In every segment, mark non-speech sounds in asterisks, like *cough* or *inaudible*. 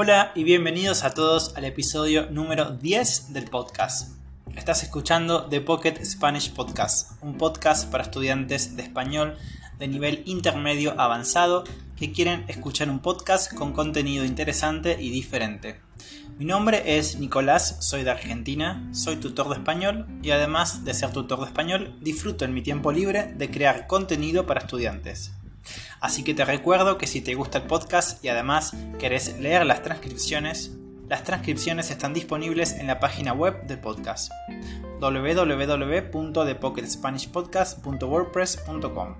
Hola y bienvenidos a todos al episodio número 10 del podcast. Estás escuchando The Pocket Spanish Podcast, un podcast para estudiantes de español de nivel intermedio avanzado que quieren escuchar un podcast con contenido interesante y diferente. Mi nombre es Nicolás, soy de Argentina, soy tutor de español y además de ser tutor de español, disfruto en mi tiempo libre de crear contenido para estudiantes. Así que te recuerdo que si te gusta el podcast y además querés leer las transcripciones, las transcripciones están disponibles en la página web del podcast www.thepocketspanishpodcast.wordpress.com.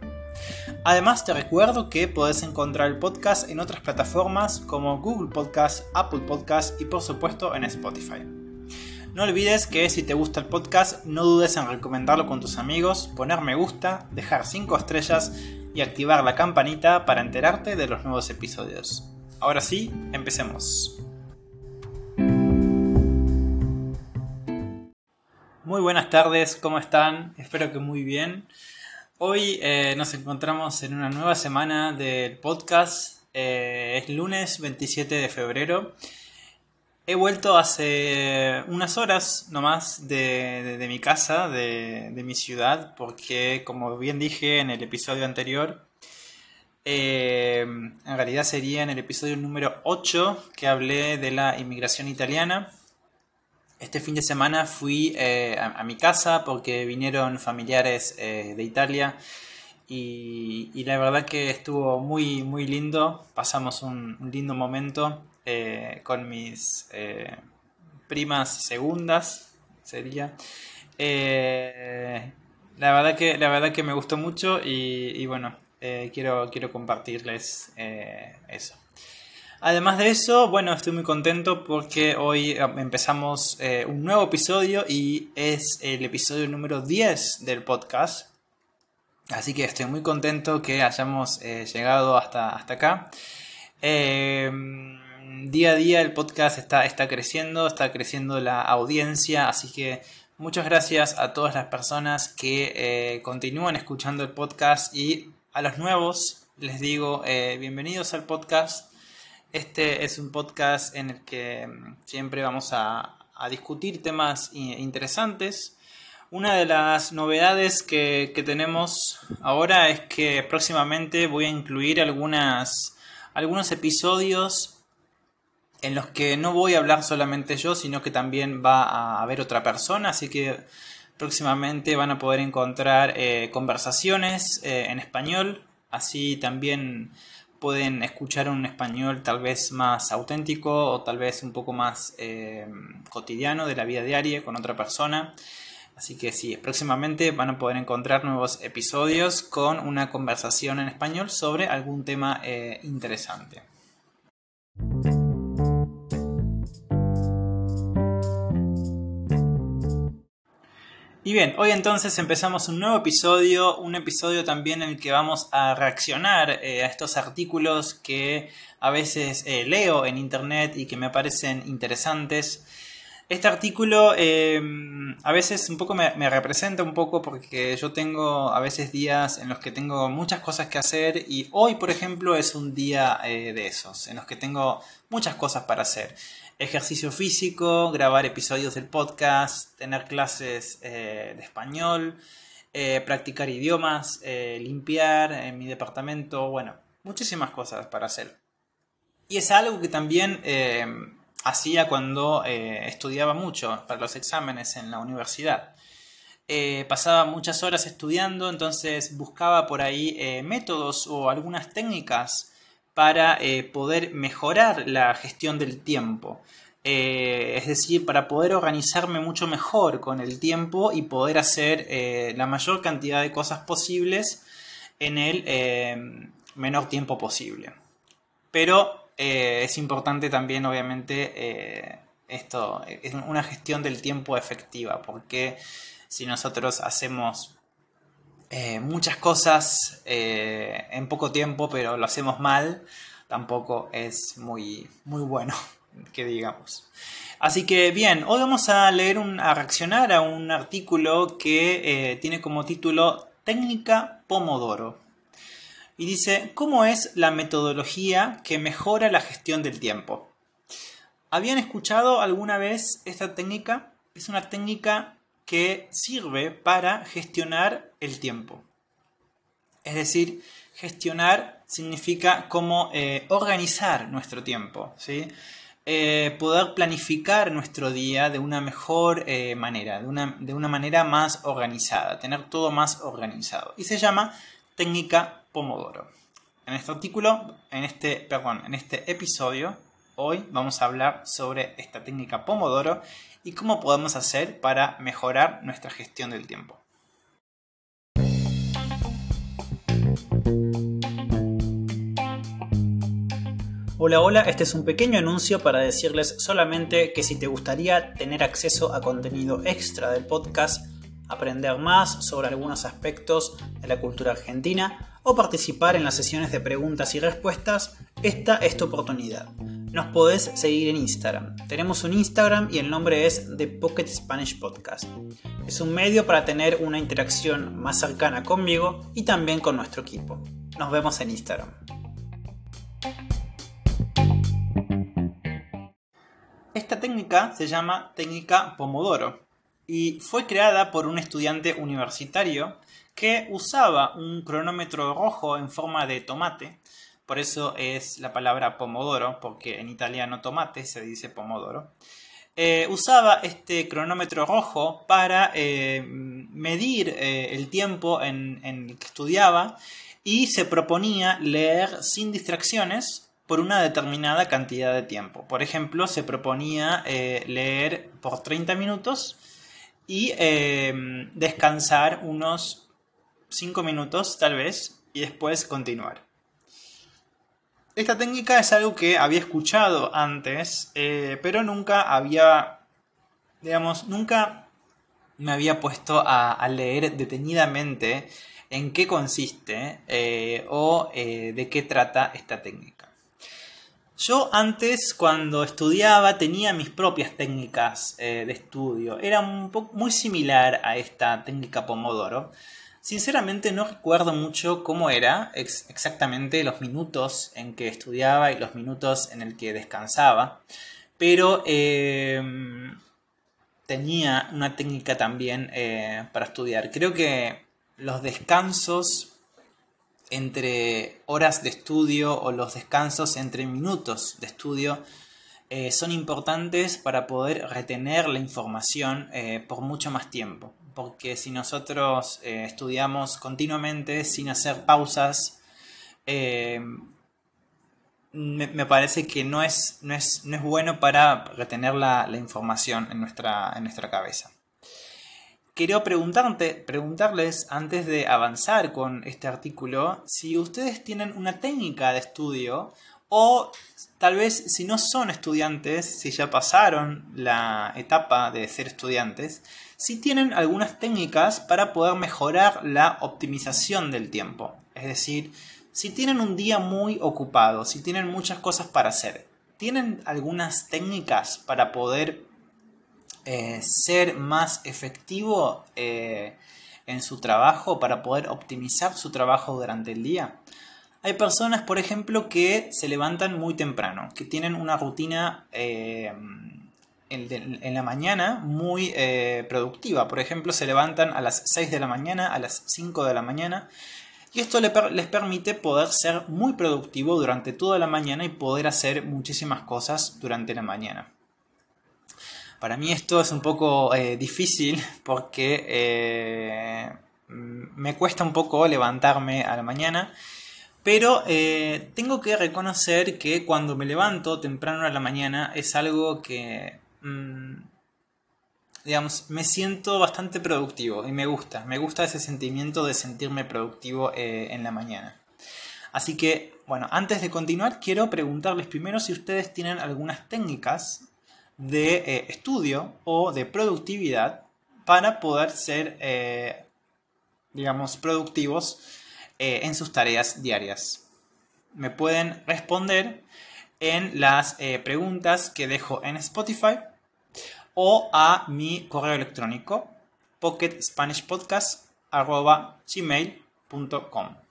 Además te recuerdo que podés encontrar el podcast en otras plataformas como Google Podcast, Apple Podcast y por supuesto en Spotify. No olvides que si te gusta el podcast no dudes en recomendarlo con tus amigos, poner me gusta, dejar 5 estrellas y activar la campanita para enterarte de los nuevos episodios. Ahora sí, empecemos. Muy buenas tardes, ¿cómo están? Espero que muy bien. Hoy eh, nos encontramos en una nueva semana del podcast. Eh, es lunes 27 de febrero. He vuelto hace unas horas nomás de, mi casa, de, mi ciudad, porque como bien dije en el episodio anterior, eh, en realidad sería en el episodio número 8 que hablé de la inmigración italiana. Este fin de semana fui eh, a, mi casa porque vinieron familiares eh, de Italia y, la verdad que estuvo muy, muy lindo. Pasamos un, lindo momento eh, con mis primas segundas, sería. la, verdad que, la verdad que me gustó mucho y, bueno, quiero, quiero compartirles eso. Además de eso, bueno, estoy muy contento porque hoy eh, empezamos eh, un nuevo episodio y es el episodio número 10 del podcast. Así que estoy muy contento que hayamos eh, llegado hasta, hasta acá. Día a día el podcast está, está creciendo, está creciendo la audiencia, así que muchas gracias a todas las personas que continúan escuchando el podcast y a los nuevos les digo bienvenidos al podcast. Este es un podcast en el que mm, siempre vamos a, discutir temas interesantes. Una de las novedades que, tenemos ahora es que próximamente voy a incluir algunas, algunos episodios en los que no voy a hablar solamente yo, sino que también va a haber otra persona, así que próximamente van a poder encontrar eh, conversaciones eh, en español, así también pueden escuchar un español tal vez más auténtico o tal vez un poco más eh, cotidiano de la vida diaria con otra persona. Así que sí, próximamente van a poder encontrar nuevos episodios con una conversación en español sobre algún tema interesante. Y bien, hoy entonces empezamos un nuevo episodio, un episodio también en el que vamos a reaccionar eh, a estos artículos que a veces eh, leo en internet y que me parecen interesantes. Este artículo eh, a veces un poco me, representa un poco porque yo tengo a veces días en los que tengo muchas cosas que hacer y hoy por ejemplo es un día de esos, en los que tengo muchas cosas para hacer ejercicio físico, grabar episodios del podcast, tener clases eh, de español, eh, practicar idiomas, eh, limpiar en mi departamento, bueno, muchísimas cosas para hacer. Y es algo que también hacía cuando estudiaba mucho para los exámenes en la universidad. pasaba muchas horas estudiando, entonces buscaba por ahí métodos o algunas técnicas para eh, poder mejorar la gestión del tiempo. Eh, es decir, para poder organizarme mucho mejor con el tiempo y poder hacer eh, la mayor cantidad de cosas posibles en el menor tiempo posible. Pero es importante también, obviamente, esto, es una gestión del tiempo efectiva, porque si nosotros hacemos eh, muchas cosas eh, en poco tiempo, pero lo hacemos mal, tampoco es muy, muy bueno, *laughs* que digamos. Así que bien, hoy vamos a leer un, a reaccionar a un artículo que eh, tiene como título Técnica Pomodoro. Y dice, ¿cómo es la metodología que mejora la gestión del tiempo? ¿Habían escuchado alguna vez esta técnica? Es una técnica que sirve para gestionar el tiempo. Es decir, gestionar significa cómo eh, organizar nuestro tiempo, ¿sí? Eh, poder planificar nuestro día de una mejor eh, manera, de una, de una manera más organizada, tener todo más organizado. Y se llama técnica Pomodoro. En este artículo, en este, perdón, en este episodio, hoy vamos a hablar sobre esta técnica Pomodoro y cómo podemos hacer para mejorar nuestra gestión del tiempo. Hola, hola, este es un pequeño anuncio para decirles solamente que si te gustaría tener acceso a contenido extra del podcast, aprender más sobre algunos aspectos de la cultura argentina o participar en las sesiones de preguntas y respuestas, esta es tu oportunidad. Nos podés seguir en Instagram. Tenemos un Instagram y el nombre es The Pocket Spanish Podcast. Es un medio para tener una interacción más cercana conmigo y también con nuestro equipo. Nos vemos en Instagram. Esta técnica se llama técnica Pomodoro y fue creada por un estudiante universitario que usaba un cronómetro rojo en forma de tomate, por eso es la palabra pomodoro, porque en italiano tomate se dice pomodoro. Eh, usaba este cronómetro rojo para eh, medir eh, el tiempo en, en el que estudiaba y se proponía leer sin distracciones por una determinada cantidad de tiempo. Por ejemplo, se proponía leer por 30 minutos y eh, descansar unos 5 minutos tal vez y después continuar. Esta técnica es algo que había escuchado antes, eh, pero nunca había, digamos, nunca me había puesto a, leer detenidamente en qué consiste o de qué trata esta técnica. Yo antes, cuando estudiaba, tenía mis propias técnicas eh, de estudio. Era un muy similar a esta técnica Pomodoro. Sinceramente no recuerdo mucho cómo era exactamente los minutos en que estudiaba y los minutos en el que descansaba. Pero em, tenía una técnica también eh, para estudiar. Creo que los descansos entre horas de estudio o los descansos entre minutos de estudio eh, son importantes para poder retener la información eh, por mucho más tiempo. Porque si nosotros eh, estudiamos continuamente sin hacer pausas, me, parece que no es, no es, no es bueno para retener la, la información en nuestra, en nuestra cabeza. Preguntarte, preguntarles antes de avanzar con este artículo si ustedes tienen una técnica de estudio o tal vez si no son estudiantes, si ya pasaron la etapa de ser estudiantes, si tienen algunas técnicas para poder mejorar la optimización del tiempo. Es decir, si tienen un día muy ocupado, si tienen muchas cosas para hacer, ¿tienen algunas técnicas para poder eh, ser más efectivo eh, en su trabajo para poder optimizar su trabajo durante el día. Hay personas, por ejemplo, que se levantan muy temprano, que tienen una rutina eh, en, la mañana muy productiva. Por ejemplo, se levantan a las 6 de la mañana, a las 5 de la mañana. Y esto les permite poder ser muy productivo durante toda la mañana y poder hacer muchísimas cosas durante la mañana. Para mí esto es un poco eh, difícil *laughs* porque eh, me cuesta un poco levantarme a la mañana. Pero eh, tengo que reconocer que cuando me levanto temprano a la mañana es algo que, mm, digamos, me siento bastante productivo y me gusta. Me gusta ese sentimiento de sentirme productivo en la mañana. Así que, bueno, antes de continuar, quiero preguntarles primero si ustedes tienen algunas técnicas de eh, estudio o de productividad para poder ser, eh, digamos, productivos eh, en sus tareas diarias. Me pueden responder en las preguntas que dejo en Spotify o a mi correo electrónico pocketspanishpodcast.gmail.com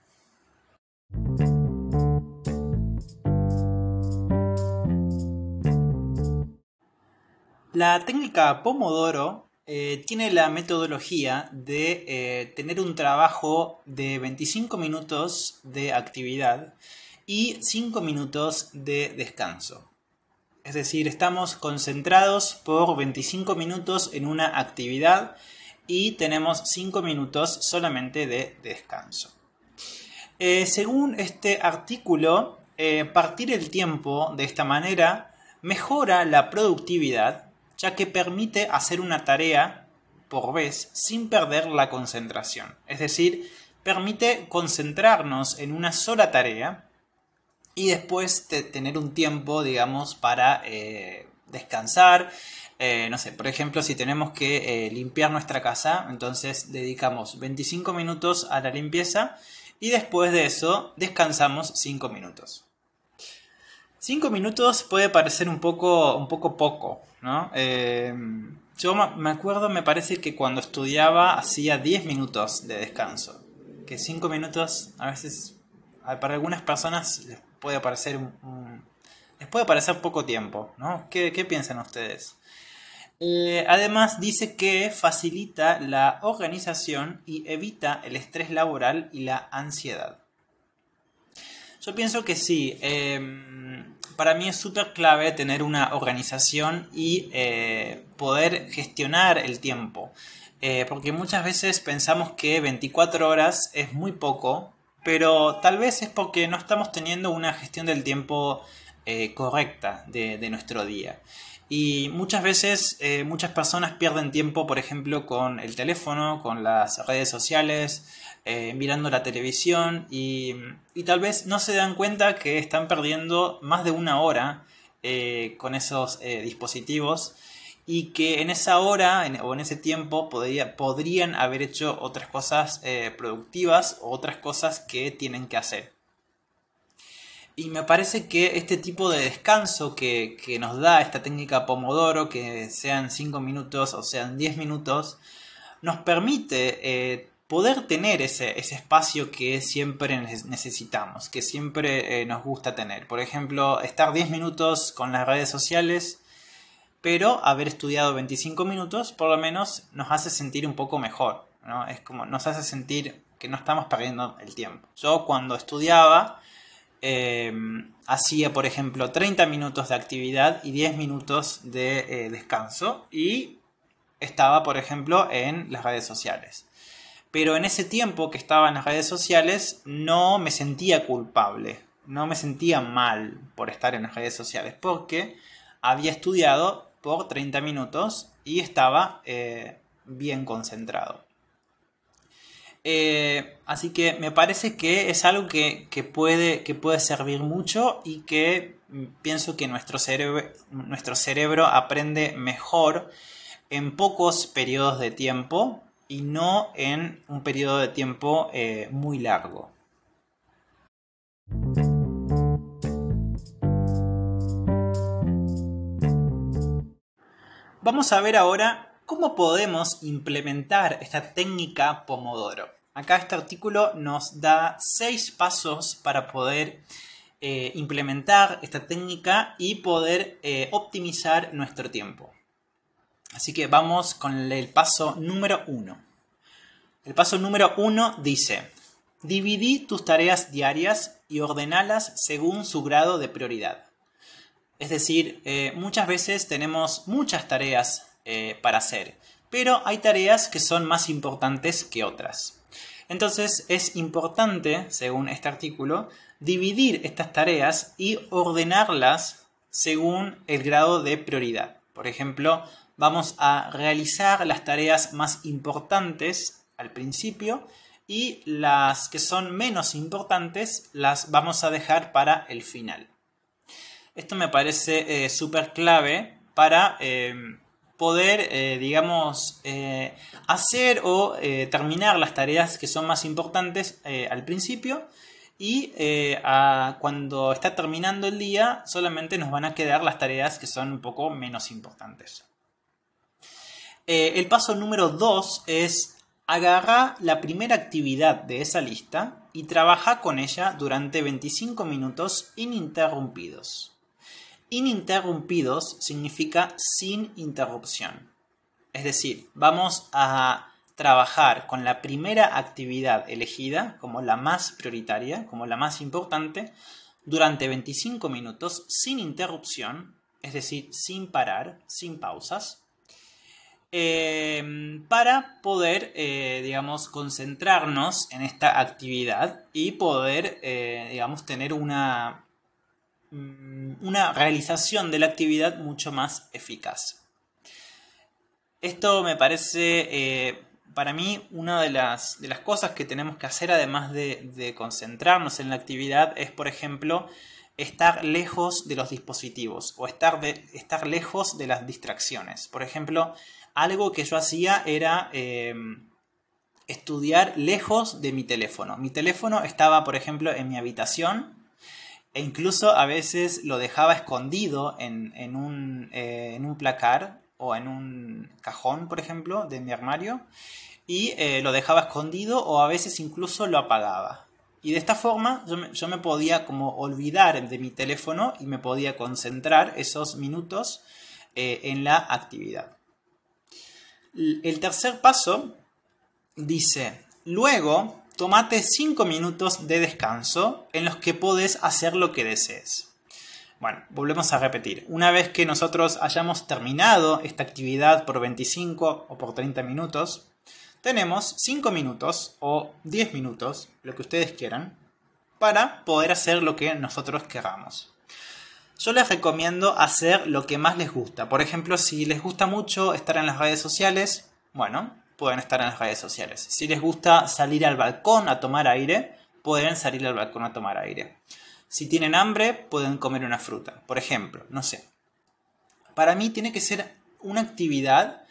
La técnica Pomodoro eh, tiene la metodología de eh, tener un trabajo de 25 minutos de actividad y 5 minutos de descanso. Es decir, estamos concentrados por 25 minutos en una actividad y tenemos 5 minutos solamente de descanso. Eh, según este artículo, partir el tiempo de esta manera mejora la productividad ya que permite hacer una tarea por vez sin perder la concentración. Es decir, permite concentrarnos en una sola tarea y después tener un tiempo, digamos, para eh, descansar. Eh, no sé, por ejemplo, si tenemos que eh, limpiar nuestra casa, entonces dedicamos 25 minutos a la limpieza y después de eso descansamos 5 minutos. 5 minutos puede parecer un poco, un poco poco, ¿no? Eh, yo me acuerdo, me parece que cuando estudiaba hacía 10 minutos de descanso. Que 5 minutos a veces, para algunas personas les puede parecer les puede parecer poco tiempo, ¿no? ¿Qué, piensan ustedes? Eh, además dice que facilita la organización y evita el estrés laboral y la ansiedad. Yo pienso que sí. Em, para mí es súper clave tener una organización y eh, poder gestionar el tiempo. Eh, porque muchas veces pensamos que 24 horas es muy poco, pero tal vez es porque no estamos teniendo una gestión del tiempo eh, correcta de, nuestro día. Y muchas veces muchas personas pierden tiempo, por ejemplo, con el teléfono, con las redes sociales, eh, mirando la televisión y, tal vez no se dan cuenta que están perdiendo más de una hora eh, con esos eh, dispositivos y que en esa hora o en ese tiempo podrían haber hecho otras cosas productivas o otras cosas que tienen que hacer. Y me parece que este tipo de descanso que, que nos da esta técnica Pomodoro, que sean 5 minutos o sean 10 minutos, nos permite poder tener ese, espacio que siempre necesitamos, que siempre eh, nos gusta tener. Por ejemplo, estar 10 minutos con las redes sociales, pero haber estudiado 25 minutos por lo menos nos hace sentir un poco mejor. ¿no? Es como nos hace sentir que no estamos perdiendo el tiempo. Yo cuando estudiaba em, hacía, por ejemplo, 30 minutos de actividad y 10 minutos de eh, descanso y estaba, por ejemplo, en las redes sociales pero en ese tiempo que estaba en las redes sociales no me sentía culpable, no me sentía mal por estar en las redes sociales, porque había estudiado por 30 minutos y estaba eh, bien concentrado. Eh, así que me parece que es algo que, puede, que puede servir mucho y que mm, pienso que nuestro cerebro, nuestro cerebro aprende mejor en pocos periodos de tiempo y no en un periodo de tiempo eh, muy largo. Vamos a ver ahora cómo podemos implementar esta técnica Pomodoro. Acá este artículo nos da seis pasos para poder eh, implementar esta técnica y poder eh, optimizar nuestro tiempo. Así que vamos con el paso número uno. El paso número uno dice, dividí tus tareas diarias y ordenalas según su grado de prioridad. Es decir, eh, muchas veces tenemos muchas tareas eh, para hacer, pero hay tareas que son más importantes que otras. Entonces es importante, según este artículo, dividir estas tareas y ordenarlas según el grado de prioridad. Por ejemplo, vamos a realizar las tareas más importantes al principio y las que son menos importantes las vamos a dejar para el final. Esto me parece eh, súper clave para eh, poder, eh, digamos, hacer o terminar las tareas que son más importantes al principio y cuando está terminando el día solamente nos van a quedar las tareas que son un poco menos importantes. Eh, el paso número 2 es agarrar la primera actividad de esa lista y trabaja con ella durante 25 minutos ininterrumpidos. Ininterrumpidos significa sin interrupción. Es decir, vamos a trabajar con la primera actividad elegida como la más prioritaria, como la más importante, durante 25 minutos sin interrupción, es decir, sin parar, sin pausas, eh, para poder, eh, digamos, concentrarnos en esta actividad y poder, eh, digamos, tener una, una realización de la actividad mucho más eficaz. Esto me parece para mí una de las, de las, cosas que tenemos que hacer, además de, concentrarnos en la actividad, es, por ejemplo, estar lejos de los dispositivos o estar, estar lejos de las distracciones. Por ejemplo, algo que yo hacía era em, estudiar lejos de mi teléfono. Mi teléfono estaba, por ejemplo, en mi habitación e incluso a veces lo dejaba escondido en, un, eh, en un placar o en un cajón, por ejemplo, de mi armario y eh, lo dejaba escondido o a veces incluso lo apagaba. Y de esta forma yo me, podía como olvidar de mi teléfono y me podía concentrar esos minutos eh, en la actividad. El tercer paso dice, luego tomate 5 minutos de descanso en los que puedes hacer lo que desees. Bueno, volvemos a repetir. Una vez que nosotros hayamos terminado esta actividad por 25 o por 30 minutos, tenemos 5 minutos o 10 minutos, lo que ustedes quieran, para poder hacer lo que nosotros queramos. Yo les recomiendo hacer lo que más les gusta. Por ejemplo, si les gusta mucho estar en las redes sociales, bueno, pueden estar en las redes sociales. Si les gusta salir al balcón a tomar aire, pueden salir al balcón a tomar aire. Si tienen hambre, pueden comer una fruta. Por ejemplo, no sé. Para mí tiene que ser una actividad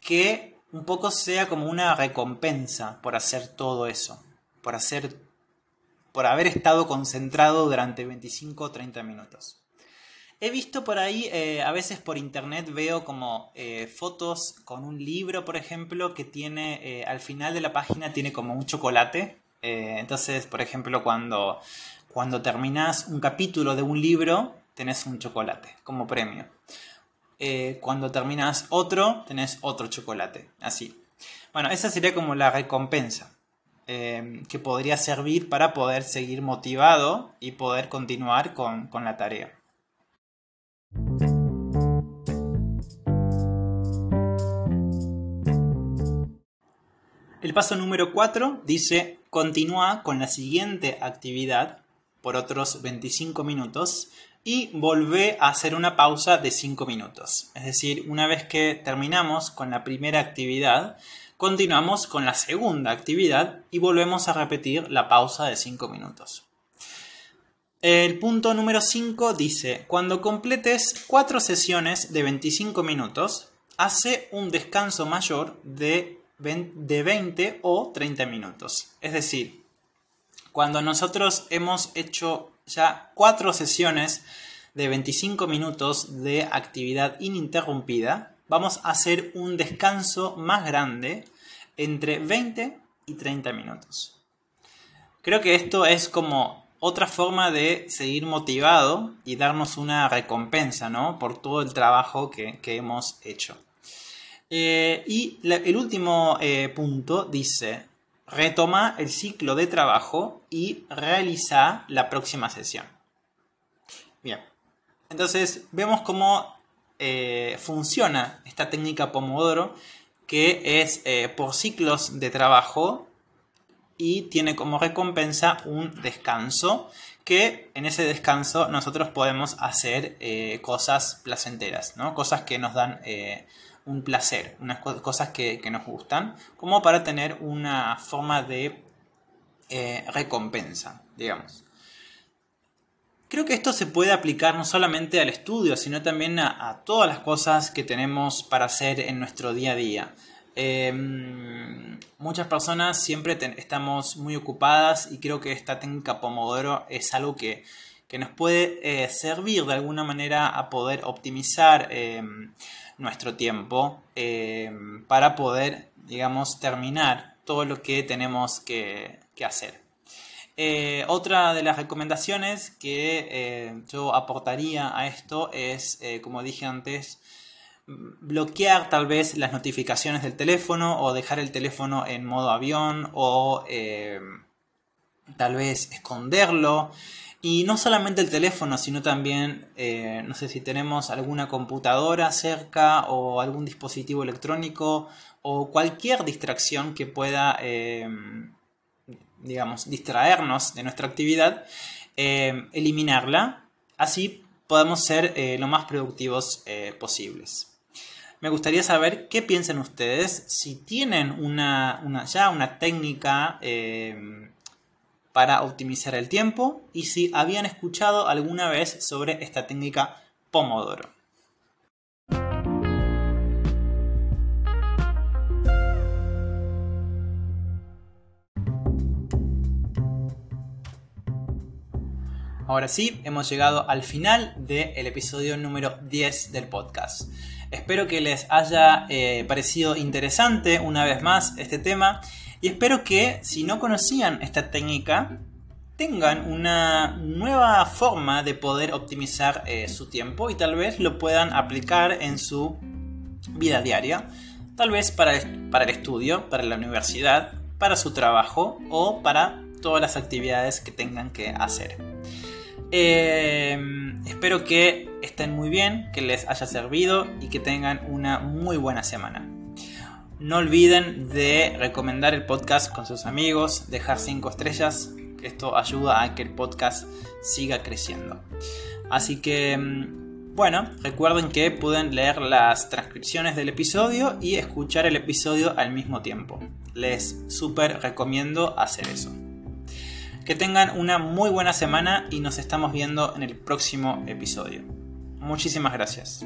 que un poco sea como una recompensa por hacer todo eso, por hacer por haber estado concentrado durante 25 o 30 minutos. He visto por ahí, eh, a veces por internet veo como eh, fotos con un libro, por ejemplo, que tiene, eh, al final de la página tiene como un chocolate. entonces, por ejemplo, cuando, cuando terminas un capítulo de un libro, tenés un chocolate como premio. Cuando terminas otro, tenés otro chocolate. Así. Bueno, esa sería como la recompensa que podría servir para poder seguir motivado y poder continuar con, con la tarea. El paso número 4 dice continúa con la siguiente actividad por otros 25 minutos y volvé a hacer una pausa de 5 minutos. Es decir, una vez que terminamos con la primera actividad, continuamos con la segunda actividad y volvemos a repetir la pausa de 5 minutos. El punto número 5 dice, cuando completes 4 sesiones de 25 minutos, hace un descanso mayor de 20 o 30 minutos. Es decir, cuando nosotros hemos hecho ya cuatro sesiones de 25 minutos de actividad ininterrumpida, vamos a hacer un descanso más grande entre 20 y 30 minutos. Creo que esto es como otra forma de seguir motivado y darnos una recompensa, ¿no? Por todo el trabajo que, hemos hecho. Eh, y el último eh, punto dice, retoma el ciclo de trabajo y realiza la próxima sesión. Bien, entonces vemos cómo eh, funciona esta técnica Pomodoro, que es por ciclos de trabajo y tiene como recompensa un descanso, que en ese descanso nosotros podemos hacer eh, cosas placenteras, ¿no? cosas que nos dan un placer, unas cosas que, nos gustan, como para tener una forma de eh, recompensa, digamos. Creo que esto se puede aplicar no solamente al estudio, sino también a, todas las cosas que tenemos para hacer en nuestro día a día. Em, muchas personas siempre estamos muy ocupadas y creo que esta técnica Pomodoro es algo que, nos puede eh, servir de alguna manera a poder optimizar em, nuestro tiempo eh, para poder, digamos, terminar todo lo que tenemos que, hacer. Eh, otra de las recomendaciones que eh, yo aportaría a esto es, como dije antes, bloquear tal vez las notificaciones del teléfono o dejar el teléfono en modo avión o tal vez esconderlo. Y no solamente el teléfono, sino también, no sé si tenemos alguna computadora cerca o algún dispositivo electrónico o cualquier distracción que pueda digamos, distraernos de nuestra actividad, eh, eliminarla, así podamos ser eh, lo más productivos eh, posibles. Me gustaría saber qué piensan ustedes, si tienen una, ya una técnica para optimizar el tiempo y si habían escuchado alguna vez sobre esta técnica Pomodoro. Ahora sí, hemos llegado al final del episodio número 10 del podcast. Espero que les haya eh, parecido interesante una vez más este tema y espero que si no conocían esta técnica tengan una nueva forma de poder optimizar eh, su tiempo y tal vez lo puedan aplicar en su vida diaria, tal vez para, para el estudio, para la universidad, para su trabajo o para todas las actividades que tengan que hacer. Eh, espero que muy bien, que les haya servido y que tengan una muy buena semana. No olviden de recomendar el podcast con sus amigos, dejar 5 estrellas, esto ayuda a que el podcast siga creciendo. Así que, mm, bueno, recuerden que pueden leer las transcripciones del episodio y escuchar el episodio al mismo tiempo. Les súper recomiendo hacer eso. Que tengan una muy buena semana y nos estamos viendo en el próximo episodio. Muchísimas gracias.